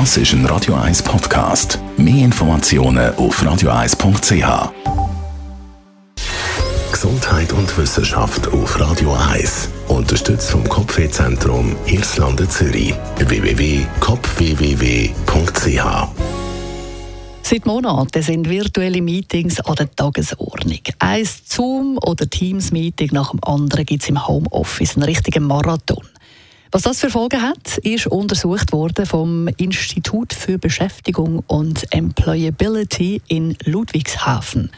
Das ist ein Radio 1 Podcast. Mehr Informationen auf radio1.ch. Gesundheit und Wissenschaft auf Radio 1. Unterstützt vom Kopfwehzentrum Irlande Zürich. www.kopfwww.ch Seit Monaten sind virtuelle Meetings an der Tagesordnung. Ein Zoom- oder Teams-Meeting nach dem anderen gibt es im Homeoffice, einen richtigen Marathon. Was das für Folgen hat, ist untersucht worden vom Institut für Beschäftigung und Employability in Ludwigshafen.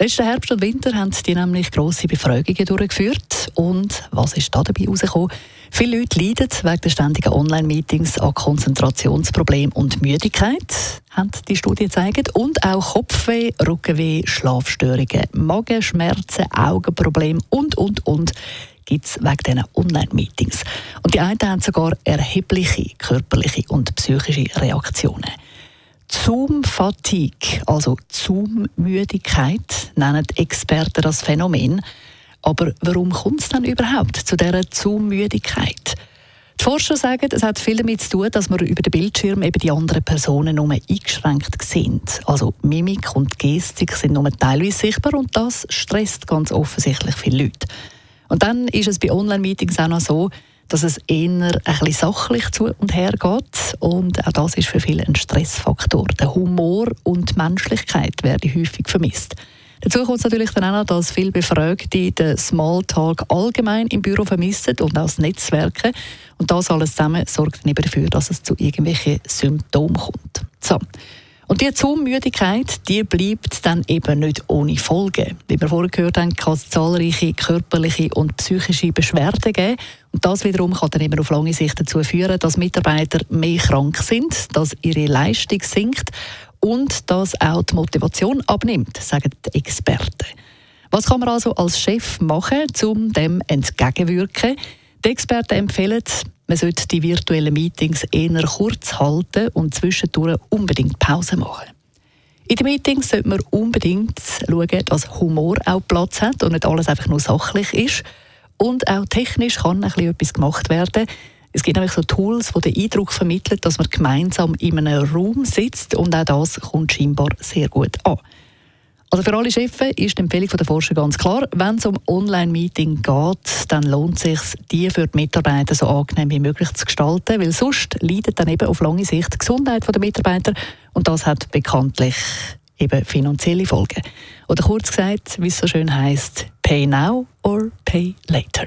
Letzten Herbst und Winter haben die nämlich grosse Befragungen durchgeführt. Und was ist da dabei herausgekommen? Viele Leute leiden wegen der ständigen Online-Meetings an Konzentrationsproblemen und Müdigkeit, haben die Studie gezeigt. Und auch Kopfweh, Rückenweh, Schlafstörungen, Magenschmerzen, Augenprobleme und, und, und gibt es wegen diesen Online-Meetings. Und die einen haben sogar erhebliche körperliche und psychische Reaktionen. Zoom-Fatigue, also Zoom-Müdigkeit, nennen Experten das Phänomen. Aber warum kommt es dann überhaupt zu dieser Zoom-Müdigkeit? Die Forscher sagen, es hat viel damit zu tun, dass man über den Bildschirm eben die anderen Personen nur eingeschränkt sind. Also Mimik und Gestik sind nur teilweise sichtbar und das stresst ganz offensichtlich viele Leute. Und dann ist es bei Online-Meetings auch noch so, dass es eher ein bisschen sachlich zu und her geht. Und auch das ist für viele ein Stressfaktor. Der Humor und die Menschlichkeit werden häufig vermisst. Dazu kommt es natürlich dann auch noch, dass viele Befragte den Smalltalk allgemein im Büro vermissen und auch das Netzwerken. Und das alles zusammen sorgt dann eben dafür, dass es zu irgendwelchen Symptomen kommt. So. Und die Zoommüdigkeit, die bleibt dann eben nicht ohne Folgen. Wie wir vorher gehört haben, kann es zahlreiche körperliche und psychische Beschwerden geben. Und das wiederum kann dann eben auf lange Sicht dazu führen, dass Mitarbeiter mehr krank sind, dass ihre Leistung sinkt und dass auch die Motivation abnimmt, sagen die Experten. Was kann man also als Chef machen, um dem entgegenwirken? Die Experten empfehlen, man sollte die virtuellen Meetings eher kurz halten und zwischendurch unbedingt Pause machen. In den Meetings sollte man unbedingt schauen, dass Humor auch Platz hat und nicht alles einfach nur sachlich ist. Und auch technisch kann ein bisschen etwas gemacht werden. Es gibt nämlich so Tools, die den Eindruck vermitteln, dass man gemeinsam in einem Raum sitzt und auch das kommt scheinbar sehr gut an. Also für alle Chefs ist die Empfehlung der Forscher ganz klar, wenn es um Online-Meeting geht, dann lohnt es sich, die für die Mitarbeiter so angenehm wie möglich zu gestalten, weil sonst leidet dann eben auf lange Sicht die Gesundheit der Mitarbeiter und das hat bekanntlich eben finanzielle Folgen. Oder kurz gesagt, wie es so schön heißt, pay now or pay later.